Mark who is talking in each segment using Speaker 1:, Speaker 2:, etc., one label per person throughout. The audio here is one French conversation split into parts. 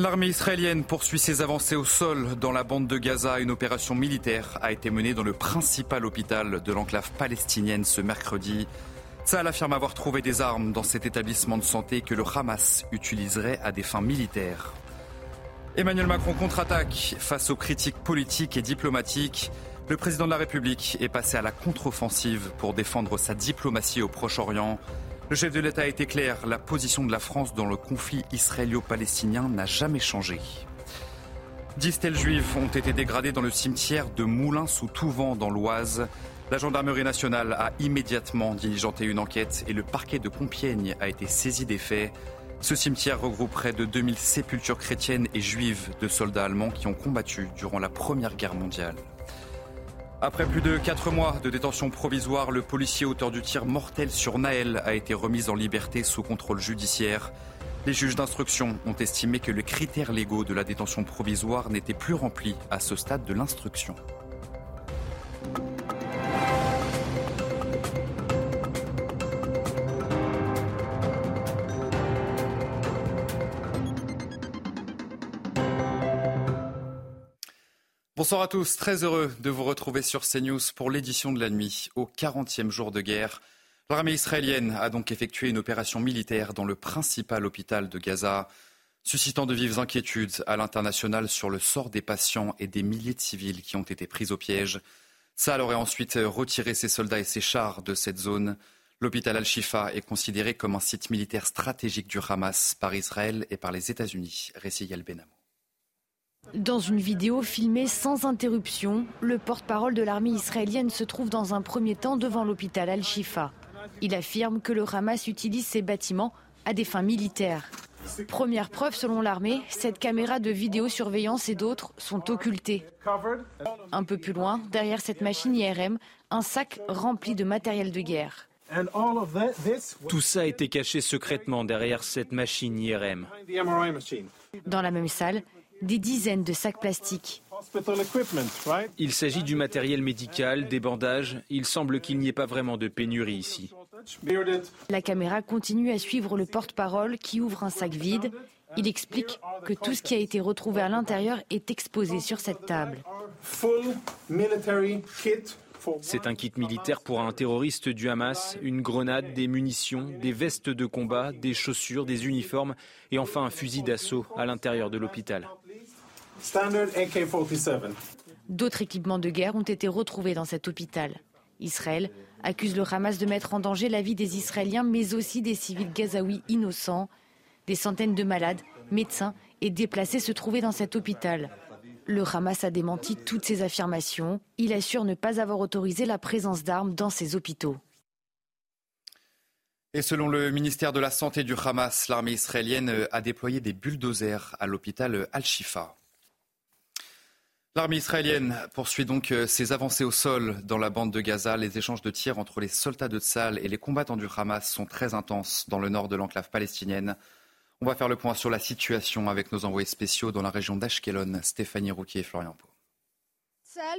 Speaker 1: L'armée israélienne poursuit ses avancées au sol dans la bande de Gaza. Une opération militaire a été menée dans le principal hôpital de l'enclave palestinienne ce mercredi. Saal affirme avoir trouvé des armes dans cet établissement de santé que le Hamas utiliserait à des fins militaires. Emmanuel Macron contre-attaque face aux critiques politiques et diplomatiques. Le président de la République est passé à la contre-offensive pour défendre sa diplomatie au Proche-Orient. Le chef de l'État a été clair, la position de la France dans le conflit israélo-palestinien n'a jamais changé. Dix stèles juives ont été dégradées dans le cimetière de Moulins sous Touvent dans l'Oise. La gendarmerie nationale a immédiatement diligenté une enquête et le parquet de Compiègne a été saisi des faits. Ce cimetière regroupe près de 2000 sépultures chrétiennes et juives de soldats allemands qui ont combattu durant la Première Guerre mondiale. Après plus de 4 mois de détention provisoire, le policier auteur du tir mortel sur Naël a été remis en liberté sous contrôle judiciaire. Les juges d'instruction ont estimé que les critères légaux de la détention provisoire n'étaient plus remplis à ce stade de l'instruction. Bonsoir à tous, très heureux de vous retrouver sur CNews pour l'édition de la nuit, au 40e jour de guerre. L'armée israélienne a donc effectué une opération militaire dans le principal hôpital de Gaza, suscitant de vives inquiétudes à l'international sur le sort des patients et des milliers de civils qui ont été pris au piège. Saal aurait ensuite retiré ses soldats et ses chars de cette zone. L'hôpital Al-Shifa est considéré comme un site militaire stratégique du Hamas par Israël et par les États-Unis.
Speaker 2: Dans une vidéo filmée sans interruption, le porte-parole de l'armée israélienne se trouve dans un premier temps devant l'hôpital Al-Shifa. Il affirme que le Hamas utilise ces bâtiments à des fins militaires. Première preuve selon l'armée, cette caméra de vidéosurveillance et d'autres sont occultées. Un peu plus loin, derrière cette machine IRM, un sac rempli de matériel de guerre.
Speaker 3: Tout ça a été caché secrètement derrière cette machine IRM.
Speaker 2: Dans la même salle, des dizaines de sacs plastiques.
Speaker 3: Il s'agit du matériel médical, des bandages. Il semble qu'il n'y ait pas vraiment de pénurie ici.
Speaker 2: La caméra continue à suivre le porte-parole qui ouvre un sac vide. Il explique que tout ce qui a été retrouvé à l'intérieur est exposé sur cette table.
Speaker 3: C'est un kit militaire pour un terroriste du Hamas, une grenade, des munitions, des vestes de combat, des chaussures, des uniformes et enfin un fusil d'assaut à l'intérieur de l'hôpital.
Speaker 2: D'autres équipements de guerre ont été retrouvés dans cet hôpital. Israël accuse le Hamas de mettre en danger la vie des Israéliens, mais aussi des civils gazaouis innocents. Des centaines de malades, médecins et déplacés se trouvaient dans cet hôpital. Le Hamas a démenti toutes ces affirmations. Il assure ne pas avoir autorisé la présence d'armes dans ces hôpitaux.
Speaker 1: Et selon le ministère de la Santé du Hamas, l'armée israélienne a déployé des bulldozers à l'hôpital Al-Shifa. L'armée israélienne poursuit donc euh, ses avancées au sol dans la bande de Gaza. Les échanges de tirs entre les soldats de Tzal et les combattants du Hamas sont très intenses dans le nord de l'enclave palestinienne. On va faire le point sur la situation avec nos envoyés spéciaux dans la région d'Ashkelon, Stéphanie Rouquier et Florian Pau.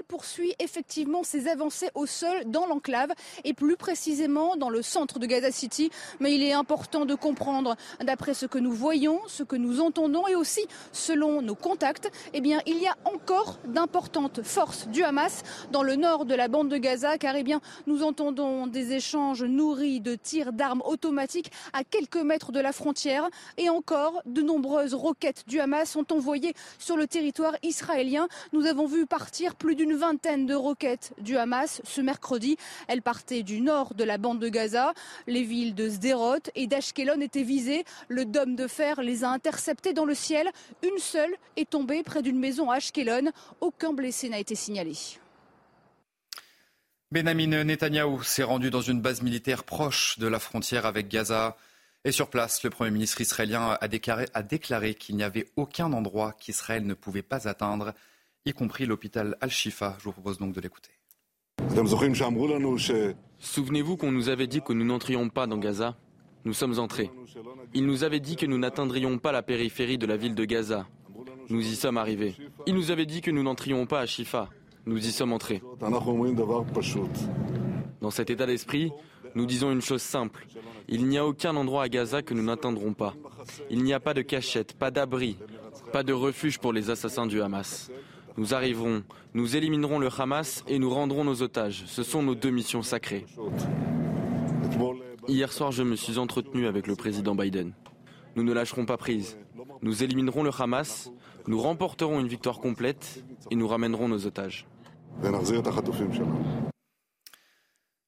Speaker 4: Poursuit effectivement ses avancées au sol dans l'enclave et plus précisément dans le centre de Gaza City. Mais il est important de comprendre, d'après ce que nous voyons, ce que nous entendons et aussi selon nos contacts, eh bien, il y a encore d'importantes forces du Hamas dans le nord de la bande de Gaza car eh bien, nous entendons des échanges nourris de tirs d'armes automatiques à quelques mètres de la frontière et encore de nombreuses roquettes du Hamas sont envoyées sur le territoire israélien. Nous avons vu partir plus d'une vingtaine de roquettes du Hamas ce mercredi. Elles partaient du nord de la bande de Gaza. Les villes de Sderot et d'Ashkelon étaient visées. Le dôme de fer les a interceptées dans le ciel. Une seule est tombée près d'une maison à Ashkelon. Aucun blessé n'a été signalé.
Speaker 1: Benjamin Netanyahou s'est rendu dans une base militaire proche de la frontière avec Gaza. Et sur place, le Premier ministre israélien a déclaré qu'il n'y avait aucun endroit qu'Israël ne pouvait pas atteindre y compris l'hôpital Al-Shifa. Je vous propose donc de l'écouter.
Speaker 5: Souvenez-vous qu'on nous avait dit que nous n'entrions pas dans Gaza Nous sommes entrés. Il nous avait dit que nous n'atteindrions pas la périphérie de la ville de Gaza. Nous y sommes arrivés. Il nous avait dit que nous n'entrions pas à Shifa. Nous y sommes entrés. Dans cet état d'esprit, Nous disons une chose simple. Il n'y a aucun endroit à Gaza que nous n'atteindrons pas. Il n'y a pas de cachette, pas d'abri, pas de refuge pour les assassins du Hamas. Nous arriverons, nous éliminerons le Hamas et nous rendrons nos otages. Ce sont nos deux missions sacrées. Hier soir, je me suis entretenu avec le président Biden. Nous ne lâcherons pas prise. Nous éliminerons le Hamas, nous remporterons une victoire complète et nous ramènerons nos otages.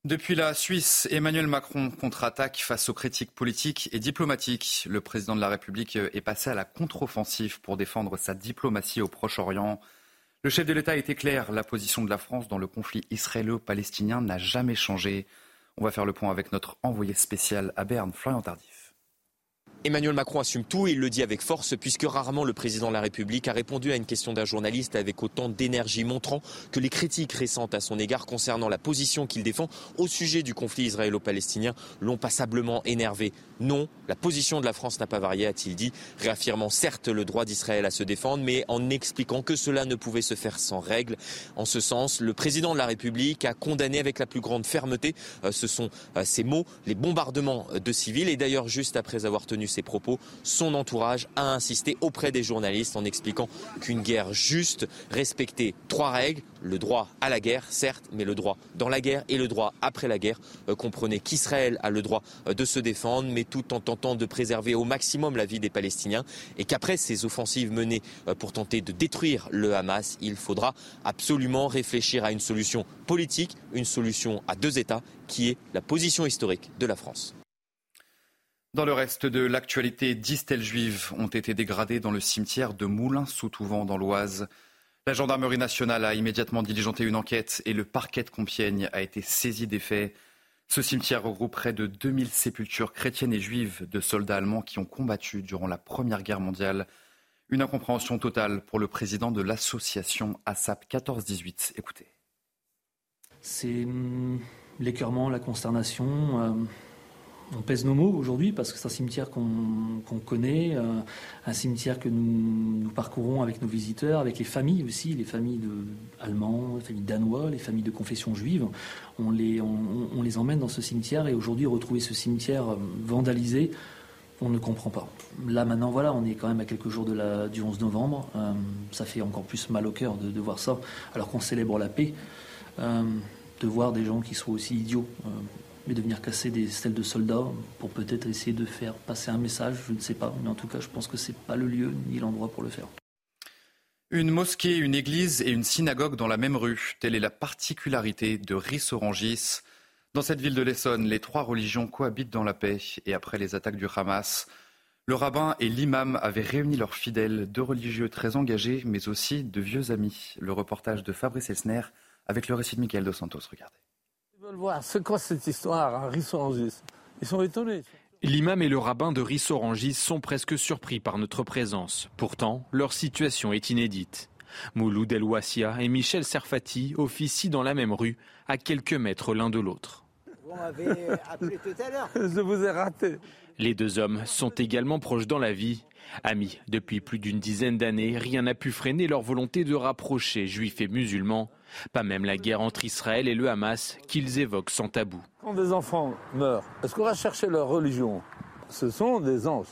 Speaker 1: Depuis la Suisse, Emmanuel Macron contre-attaque face aux critiques politiques et diplomatiques. Le président de la République est passé à la contre-offensive pour défendre sa diplomatie au Proche-Orient. Le chef de l'État a été clair, la position de la France dans le conflit israélo-palestinien n'a jamais changé. On va faire le point avec notre envoyé spécial à Berne, Florian Tardif.
Speaker 6: Emmanuel Macron assume tout et il le dit avec force puisque rarement le président de la République a répondu à une question d'un journaliste avec autant d'énergie montrant que les critiques récentes à son égard concernant la position qu'il défend au sujet du conflit israélo-palestinien l'ont passablement énervé. Non, la position de la France n'a pas varié, a-t-il dit, réaffirmant certes le droit d'Israël à se défendre mais en expliquant que cela ne pouvait se faire sans règles. En ce sens, le président de la République a condamné avec la plus grande fermeté, euh, ce sont euh, ces mots, les bombardements de civils et d'ailleurs juste après avoir tenu ses propos, son entourage a insisté auprès des journalistes en expliquant qu'une guerre juste respectait trois règles, le droit à la guerre, certes, mais le droit dans la guerre et le droit après la guerre. Euh, comprenait qu'Israël a le droit euh, de se défendre, mais tout en tentant de préserver au maximum la vie des Palestiniens, et qu'après ces offensives menées euh, pour tenter de détruire le Hamas, il faudra absolument réfléchir à une solution politique, une solution à deux États, qui est la position historique de la France.
Speaker 1: Dans le reste de l'actualité, dix stèles juives ont été dégradées dans le cimetière de Moulins-sous-Touvent dans l'Oise. La gendarmerie nationale a immédiatement diligenté une enquête et le parquet de Compiègne a été saisi des faits. Ce cimetière regroupe près de 2000 sépultures chrétiennes et juives de soldats allemands qui ont combattu durant la Première Guerre mondiale. Une incompréhension totale pour le président de l'association ASAP 14-18. Écoutez.
Speaker 7: C'est hum, l'écœurement, la consternation. Euh, on pèse nos mots aujourd'hui parce que c'est un cimetière qu'on connaît, euh, un cimetière que nous, parcourons avec nos visiteurs, avec les familles aussi, les familles de, les familles danois, les familles de confession juive. On les, emmène dans ce cimetière et aujourd'hui retrouver ce cimetière euh, vandalisé, on ne comprend pas. Là maintenant, voilà, on est quand même à quelques jours du 11 novembre. Euh, ça fait encore plus mal au cœur de, voir ça, alors qu'on célèbre la paix. de voir des gens qui soient aussi idiots mais de venir casser des stèles de soldats pour peut-être essayer de faire passer un message, je ne sais pas. Mais en tout cas, je pense que ce n'est pas le lieu ni l'endroit pour le faire.
Speaker 1: Une mosquée, une église et une synagogue dans la même rue, telle est la particularité de Rissorangis. Dans cette ville de l'Essonne, les trois religions cohabitent dans la paix et après les attaques du Hamas. Le rabbin et l'imam avaient réuni leurs fidèles, deux religieux très engagés, mais aussi de vieux amis. Le reportage de Fabrice Elsner avec le récit de Michael Dos Santos. Regardez
Speaker 8: veulent voir c'est quoi cette histoire à Rissorangis. Ils sont étonnés.
Speaker 3: L'imam et le rabbin de Rissorangis sont presque surpris par notre présence. Pourtant, leur situation est inédite. Mouloud El Wassia et Michel Serfati officient dans la même rue, à quelques mètres l'un de l'autre.
Speaker 8: Vous m'avez appelé tout à l'heure. Je vous ai raté.
Speaker 3: Les deux hommes sont également proches dans la vie. Amis depuis plus d'une dizaine d'années, rien n'a pu freiner leur volonté de rapprocher juifs et musulmans. Pas même la guerre entre Israël et le Hamas qu'ils évoquent sans tabou.
Speaker 8: Quand des enfants meurent, est-ce qu'on va chercher leur religion? Ce sont des anges.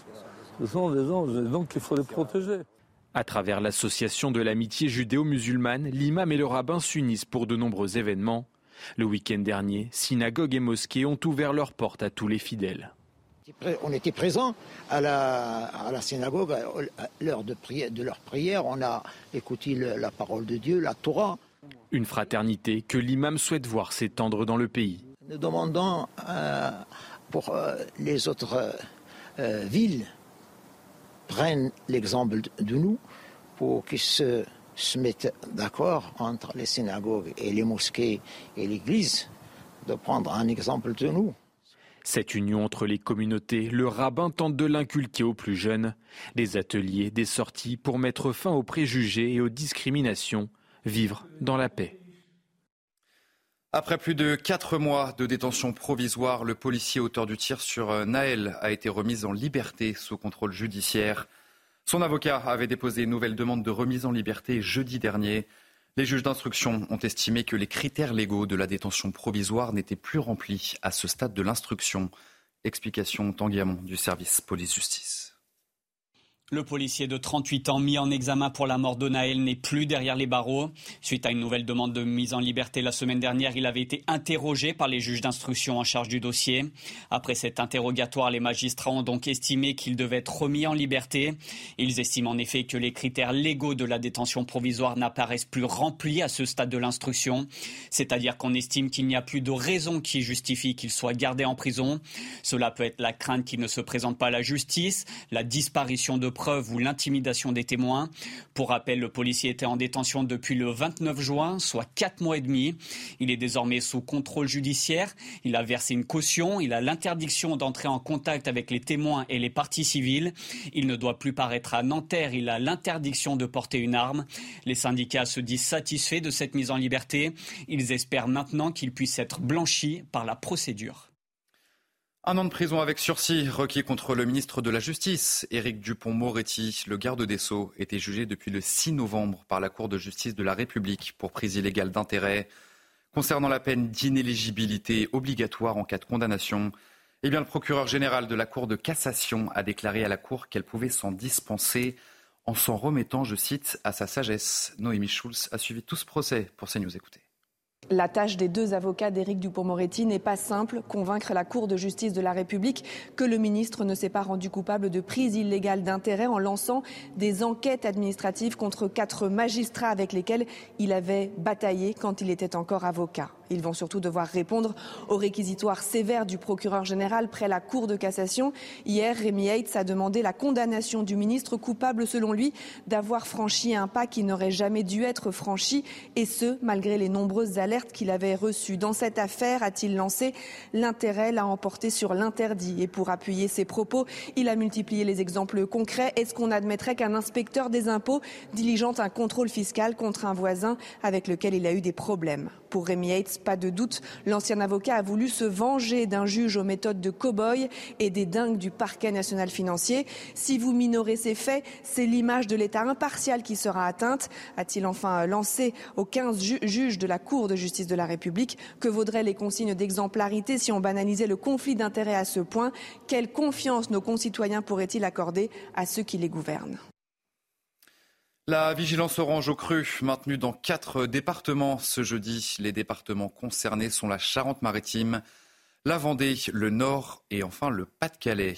Speaker 8: Ce sont des anges, et donc il faut les protéger.
Speaker 3: À travers l'association de l'amitié judéo-musulmane, l'imam et le rabbin s'unissent pour de nombreux événements. Le week-end dernier, synagogues et mosquées ont ouvert leurs portes à tous les fidèles.
Speaker 9: On était présents à la, synagogue, à l'heure de, de, leur prière, on a écouté la parole de Dieu, la Torah.
Speaker 3: Une fraternité que l'imam souhaite voir s'étendre dans le pays.
Speaker 9: Nous demandons euh, pour euh, les autres euh, villes prennent l'exemple de nous pour qu'ils se, se mettent d'accord entre les synagogues et les mosquées et l'Église, de prendre un exemple de nous.
Speaker 3: Cette union entre les communautés, le rabbin tente de l'inculquer aux plus jeunes. Des ateliers, des sorties pour mettre fin aux préjugés et aux discriminations vivre dans la paix.
Speaker 1: Après plus de quatre mois de détention provisoire, le policier auteur du tir sur euh, Naël a été remis en liberté sous contrôle judiciaire. Son avocat avait déposé une nouvelle demande de remise en liberté jeudi dernier. Les juges d'instruction ont estimé que les critères légaux de la détention provisoire n'étaient plus remplis à ce stade de l'instruction. Explication Tanguy du service police-justice.
Speaker 10: Le policier de 38 ans mis en examen pour la mort de Naël n'est plus derrière les barreaux. Suite à une nouvelle demande de mise en liberté la semaine dernière, il avait été interrogé par les juges d'instruction en charge du dossier. Après cet interrogatoire, les magistrats ont donc estimé qu'il devait être remis en liberté. Ils estiment en effet que les critères légaux de la détention provisoire n'apparaissent plus remplis à ce stade de l'instruction. C'est-à-dire qu'on estime qu'il n'y a plus de raison qui justifie qu'il soit gardé en prison. Cela peut être la crainte qu'il ne se présente pas à la justice, la disparition de preuve ou l'intimidation des témoins. Pour rappel, le policier était en détention depuis le 29 juin, soit quatre mois et demi. Il est désormais sous contrôle judiciaire. Il a versé une caution. Il a l'interdiction d'entrer en contact avec les témoins et les parties civiles. Il ne doit plus paraître à Nanterre. Il a l'interdiction de porter une arme. Les syndicats se disent satisfaits de cette mise en liberté. Ils espèrent maintenant qu'il puisse être blanchi par la procédure.
Speaker 1: Un an de prison avec sursis requis contre le ministre de la Justice, Éric Dupont-Moretti. Le garde des Sceaux était jugé depuis le 6 novembre par la Cour de justice de la République pour prise illégale d'intérêt. Concernant la peine d'inéligibilité obligatoire en cas de condamnation, eh bien, le procureur général de la Cour de cassation a déclaré à la Cour qu'elle pouvait s'en dispenser en s'en remettant, je cite, à sa sagesse. Noémie Schulz a suivi tout ce procès pour CNews. Écoutez.
Speaker 11: La tâche des deux avocats d'Éric Dupont-Moretti n'est pas simple, convaincre la Cour de justice de la République que le ministre ne s'est pas rendu coupable de prise illégale d'intérêt en lançant des enquêtes administratives contre quatre magistrats avec lesquels il avait bataillé quand il était encore avocat. Ils vont surtout devoir répondre aux réquisitoires sévères du procureur général près la Cour de cassation. Hier, Rémi Heitz a demandé la condamnation du ministre coupable, selon lui, d'avoir franchi un pas qui n'aurait jamais dû être franchi, et ce, malgré les nombreuses alertes qu'il avait reçues. Dans cette affaire, a-t-il lancé, l'intérêt l'a emporté sur l'interdit. Et pour appuyer ses propos, il a multiplié les exemples concrets. Est-ce qu'on admettrait qu'un inspecteur des impôts diligente un contrôle fiscal contre un voisin avec lequel il a eu des problèmes? Pour Rémi Heitz, pas de doute, l'ancien avocat a voulu se venger d'un juge aux méthodes de cow-boy et des dingues du parquet national financier. Si vous minorez ces faits, c'est l'image de l'État impartial qui sera atteinte, a-t-il enfin lancé aux 15 juges de la Cour de justice de la République. Que vaudraient les consignes d'exemplarité si on banalisait le conflit d'intérêts à ce point? Quelle confiance nos concitoyens pourraient-ils accorder à ceux qui les gouvernent?
Speaker 1: La vigilance orange au cru maintenue dans quatre départements ce jeudi. Les départements concernés sont la Charente-Maritime, la Vendée, le Nord et enfin le Pas-de-Calais.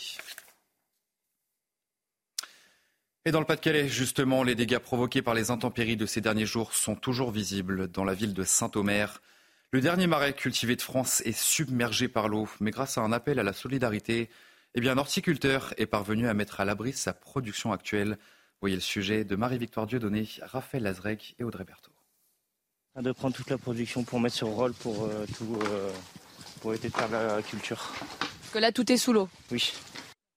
Speaker 1: Et dans le Pas-de-Calais, justement, les dégâts provoqués par les intempéries de ces derniers jours sont toujours visibles dans la ville de Saint-Omer. Le dernier marais cultivé de France est submergé par l'eau, mais grâce à un appel à la solidarité, eh un horticulteur est parvenu à mettre à l'abri sa production actuelle voyez le sujet de Marie-Victoire Dieudonné, Raphaël Lazrec et Audrey Berthaud.
Speaker 12: De prendre toute la production pour mettre sur rôle pour, euh, tout, euh, pour éviter de perdre la culture.
Speaker 11: Parce que là, tout est sous l'eau
Speaker 12: Oui.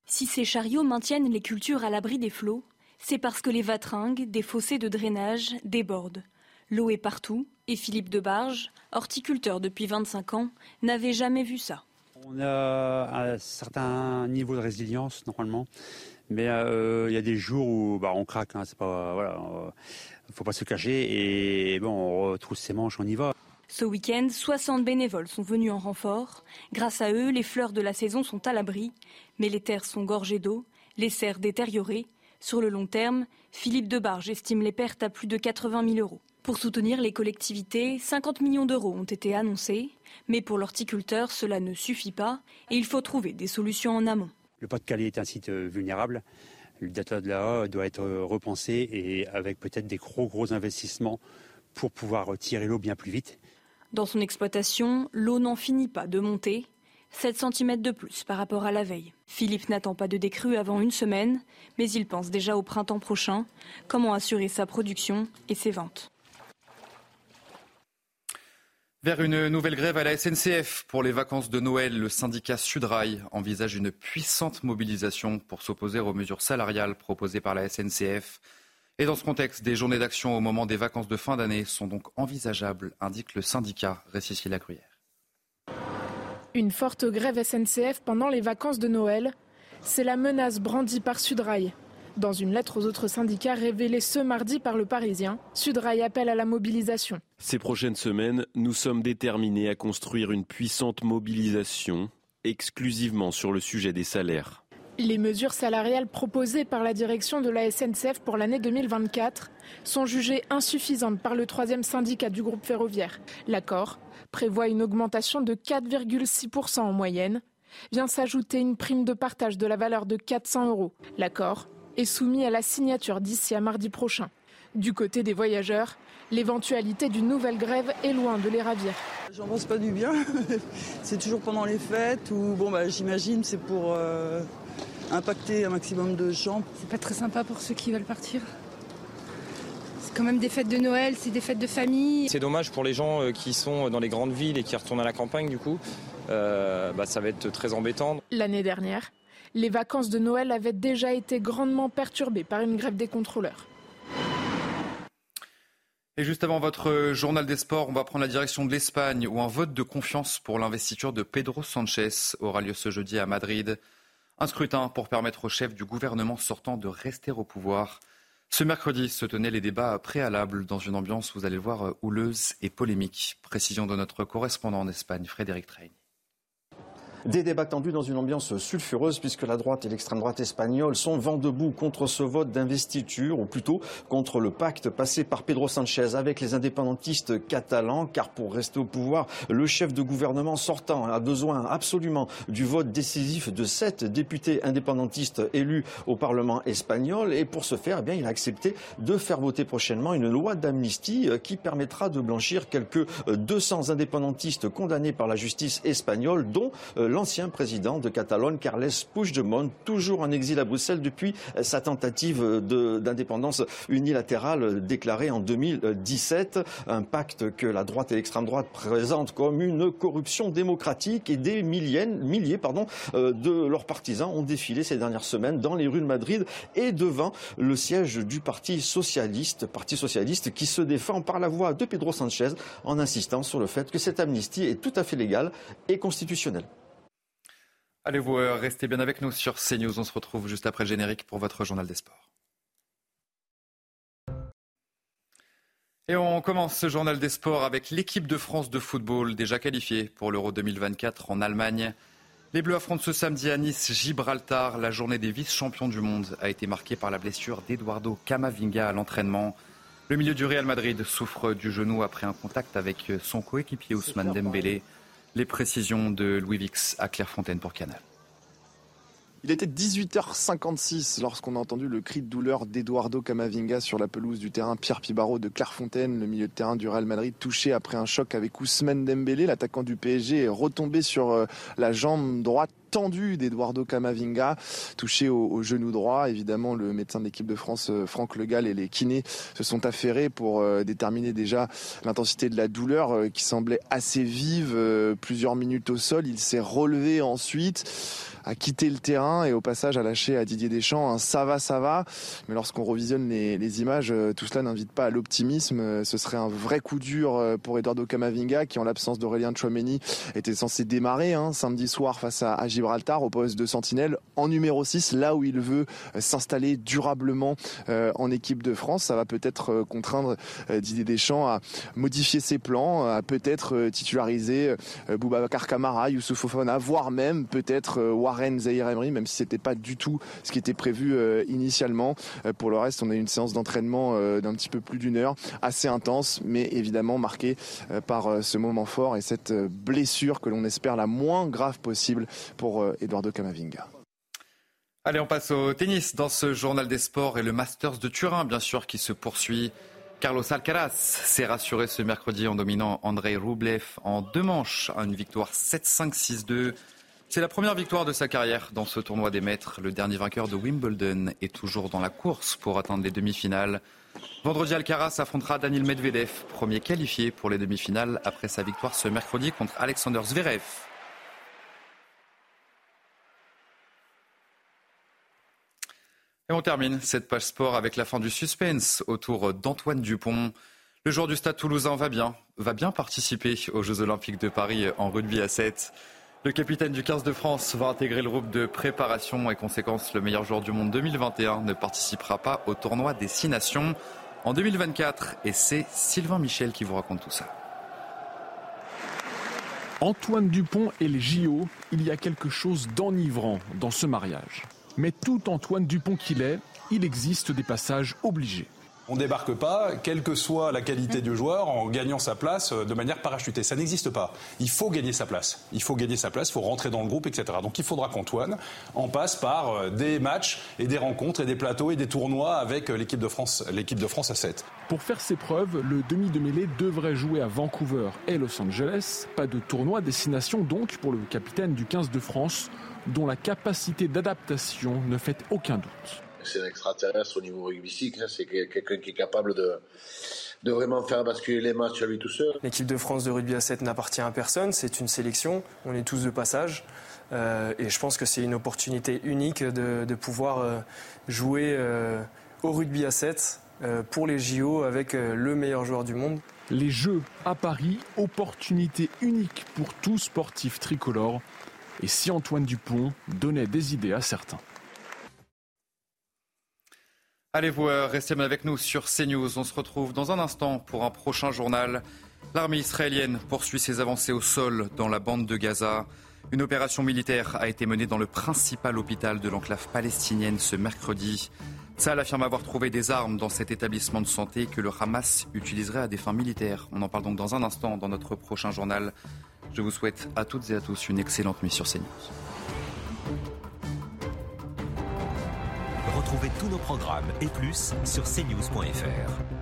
Speaker 13: Si ces chariots maintiennent les cultures à l'abri des flots, c'est parce que les vatringues des fossés de drainage débordent. L'eau est partout et Philippe Debarge, horticulteur depuis 25 ans, n'avait jamais vu ça.
Speaker 14: On a un certain niveau de résilience normalement. Mais euh, il y a des jours où bah, on craque, hein, c'est pas voilà, euh, faut pas se cacher et bon, on retrousse ses manches, on y va.
Speaker 13: Ce week-end, 60 bénévoles sont venus en renfort. Grâce à eux, les fleurs de la saison sont à l'abri, mais les terres sont gorgées d'eau, les serres détériorées. Sur le long terme, Philippe Debarge estime les pertes à plus de 80 000 euros. Pour soutenir les collectivités, 50 millions d'euros ont été annoncés, mais pour l'horticulteur, cela ne suffit pas et il faut trouver des solutions en amont.
Speaker 14: Le Pas-de-Calais est un site euh, vulnérable. Le data de la doit être euh, repensé et avec peut-être des gros gros investissements pour pouvoir tirer l'eau bien plus vite.
Speaker 13: Dans son exploitation, l'eau n'en finit pas de monter. 7 cm de plus par rapport à la veille. Philippe n'attend pas de décrue avant une semaine, mais il pense déjà au printemps prochain, comment assurer sa production et ses ventes?
Speaker 1: Vers une nouvelle grève à la SNCF pour les vacances de Noël, le syndicat Sudrail envisage une puissante mobilisation pour s'opposer aux mesures salariales proposées par la SNCF. Et dans ce contexte, des journées d'action au moment des vacances de fin d'année sont donc envisageables, indique le syndicat Récicile la Gruyère.
Speaker 15: Une forte grève SNCF pendant les vacances de Noël, c'est la menace brandie par Sudrail. Dans une lettre aux autres syndicats révélée ce mardi par le Parisien, Sudrail appelle à la mobilisation.
Speaker 16: Ces prochaines semaines, nous sommes déterminés à construire une puissante mobilisation exclusivement sur le sujet des salaires.
Speaker 15: Les mesures salariales proposées par la direction de la SNCF pour l'année 2024 sont jugées insuffisantes par le troisième syndicat du groupe ferroviaire. L'accord prévoit une augmentation de 4,6% en moyenne. Vient s'ajouter une prime de partage de la valeur de 400 euros. L'accord est soumis à la signature d'ici à mardi prochain. Du côté des voyageurs, l'éventualité d'une nouvelle grève est loin de les ravir.
Speaker 17: J'en pense pas du bien. c'est toujours pendant les fêtes ou bon bah j'imagine c'est pour euh, impacter un maximum de gens.
Speaker 18: C'est pas très sympa pour ceux qui veulent partir. C'est quand même des fêtes de Noël, c'est des fêtes de famille.
Speaker 19: C'est dommage pour les gens euh, qui sont dans les grandes villes et qui retournent à la campagne du coup. Euh, bah, ça va être très embêtant.
Speaker 15: L'année dernière, les vacances de Noël avaient déjà été grandement perturbées par une grève des contrôleurs.
Speaker 1: Et juste avant votre journal des sports, on va prendre la direction de l'Espagne où un vote de confiance pour l'investiture de Pedro Sanchez aura lieu ce jeudi à Madrid. Un scrutin pour permettre au chef du gouvernement sortant de rester au pouvoir. Ce mercredi se tenaient les débats préalables dans une ambiance, vous allez voir, houleuse et polémique. Précision de notre correspondant en Espagne, Frédéric Train.
Speaker 20: Des débats tendus dans une ambiance sulfureuse puisque la droite et l'extrême droite espagnole sont vent debout contre ce vote d'investiture, ou plutôt contre le pacte passé par Pedro Sanchez avec les indépendantistes catalans, car pour rester au pouvoir, le chef de gouvernement sortant a besoin absolument du vote décisif de sept députés indépendantistes élus au Parlement espagnol, et pour ce faire, eh bien, il a accepté de faire voter prochainement une loi d'amnistie qui permettra de blanchir quelques 200 indépendantistes condamnés par la justice espagnole, dont l'ancien président de Catalogne, Carles Puigdemont, toujours en exil à Bruxelles depuis sa tentative d'indépendance unilatérale déclarée en 2017. Un pacte que la droite et l'extrême droite présentent comme une corruption démocratique et des milliers, pardon, de leurs partisans ont défilé ces dernières semaines dans les rues de Madrid et devant le siège du Parti socialiste, Parti socialiste qui se défend par la voix de Pedro Sanchez en insistant sur le fait que cette amnistie est tout à fait légale et constitutionnelle.
Speaker 1: Allez, vous euh, restez bien avec nous sur CNews. On se retrouve juste après le générique pour votre journal des sports. Et on commence ce journal des sports avec l'équipe de France de football déjà qualifiée pour l'Euro 2024 en Allemagne. Les Bleus affrontent ce samedi à Nice Gibraltar. La journée des vice-champions du monde a été marquée par la blessure d'Eduardo Camavinga à l'entraînement. Le milieu du Real Madrid souffre du genou après un contact avec son coéquipier Ousmane Dembélé. Les précisions de Louis Vix à Clairefontaine pour Canal.
Speaker 21: Il était 18h56 lorsqu'on a entendu le cri de douleur d'Eduardo Camavinga sur la pelouse du terrain Pierre Pibaro de Clairefontaine, le milieu de terrain du Real Madrid, touché après un choc avec Ousmane Dembélé. L'attaquant du PSG est retombé sur la jambe droite tendu d'Eduardo Camavinga, touché au, genou droit. Évidemment, le médecin de l'équipe de France, Franck Legal, et les kinés se sont affairés pour euh, déterminer déjà l'intensité de la douleur euh, qui semblait assez vive. Euh, plusieurs minutes au sol, il s'est relevé ensuite a quitté le terrain et au passage a lâché à Didier Deschamps un ça va, ça va. Mais lorsqu'on revisionne les, images, tout cela n'invite pas à l'optimisme. Ce serait un vrai coup dur pour Eduardo Camavinga qui, en l'absence d'Aurélien Chouameni, était censé démarrer hein, samedi soir face à, à au poste de sentinelle en numéro 6, là où il veut s'installer durablement euh, en équipe de France. Ça va peut-être euh, contraindre euh, Didier Deschamps à modifier ses plans, à peut-être titulariser Boubacar Kamara, Youssouf Fofana, voire même peut-être Warren Zahir Emery, même si c'était pas du tout ce qui était prévu initialement. pour le reste, on a une séance d'entraînement d'un petit peu plus d'une heure, assez intense, mais évidemment marquée par ce moment fort et cette blessure que l'on espère la moins grave possible pour Eduardo Camavinga.
Speaker 1: Allez, on passe au tennis dans ce journal des sports et le Masters de Turin, bien sûr, qui se poursuit. Carlos Alcaraz s'est rassuré ce mercredi en dominant Andrei Rublev en deux manches à une victoire 7-5-6-2. C'est la première victoire de sa carrière dans ce tournoi des maîtres. Le dernier vainqueur de Wimbledon est toujours dans la course pour atteindre les demi-finales. Vendredi, Alcaraz affrontera Daniel Medvedev, premier qualifié pour les demi-finales après sa victoire ce mercredi contre Alexander Zverev. Et on termine cette page sport avec la fin du suspense autour d'Antoine Dupont. Le joueur du Stade toulousain va bien, va bien participer aux Jeux Olympiques de Paris en rugby à 7. Le capitaine du 15 de France va intégrer le groupe de préparation et conséquence, le meilleur joueur du monde 2021 ne participera pas au tournoi des Six Nations en 2024. Et c'est Sylvain Michel qui vous raconte tout ça.
Speaker 22: Antoine Dupont et les JO, il y a quelque chose d'enivrant dans ce mariage. Mais tout Antoine Dupont qu'il est, il existe des passages obligés.
Speaker 23: On ne débarque pas, quelle que soit la qualité du joueur, en gagnant sa place euh, de manière parachutée. Ça n'existe pas. Il faut gagner sa place. Il faut gagner sa place, il faut rentrer dans le groupe, etc. Donc il faudra qu'Antoine en passe par euh, des matchs et des rencontres et des plateaux et des tournois avec euh, l'équipe de France, l'équipe de France à 7.
Speaker 22: Pour faire ses preuves, le demi de mêlée devrait jouer à Vancouver et Los Angeles. Pas de tournoi destination donc pour le capitaine du 15 de France, dont la capacité d'adaptation ne fait aucun doute
Speaker 24: c'est un extraterrestre au niveau rugbystique. Hein. C'est quelqu'un qui est capable de, de vraiment faire basculer les matchs à lui tout seul.
Speaker 25: L'équipe de France de rugby à 7 n'appartient à personne. C'est une sélection. On est tous de passage. Euh, et je pense que c'est une opportunité unique de, pouvoir euh, jouer euh, au rugby à 7 pour les JO avec le meilleur joueur du monde.
Speaker 22: Les Jeux à Paris, opportunité unique pour tout sportif tricolore. Et si Antoine Dupont donnait des idées à certains.
Speaker 1: Allez vous euh, restez avec nous sur CNews. On se retrouve dans un instant pour un prochain journal. L'armée israélienne poursuit ses avancées au sol dans la bande de Gaza. Une opération militaire a été menée dans le principal hôpital de l'enclave palestinienne ce mercredi. Saal affirme avoir trouvé des armes dans cet établissement de santé que le Hamas utiliserait à des fins militaires. On en parle donc dans un instant dans notre prochain journal. Je vous souhaite à toutes et à tous une excellente nuit sur CNews.
Speaker 26: Retrouvez tous nos programmes et plus sur cnews.fr.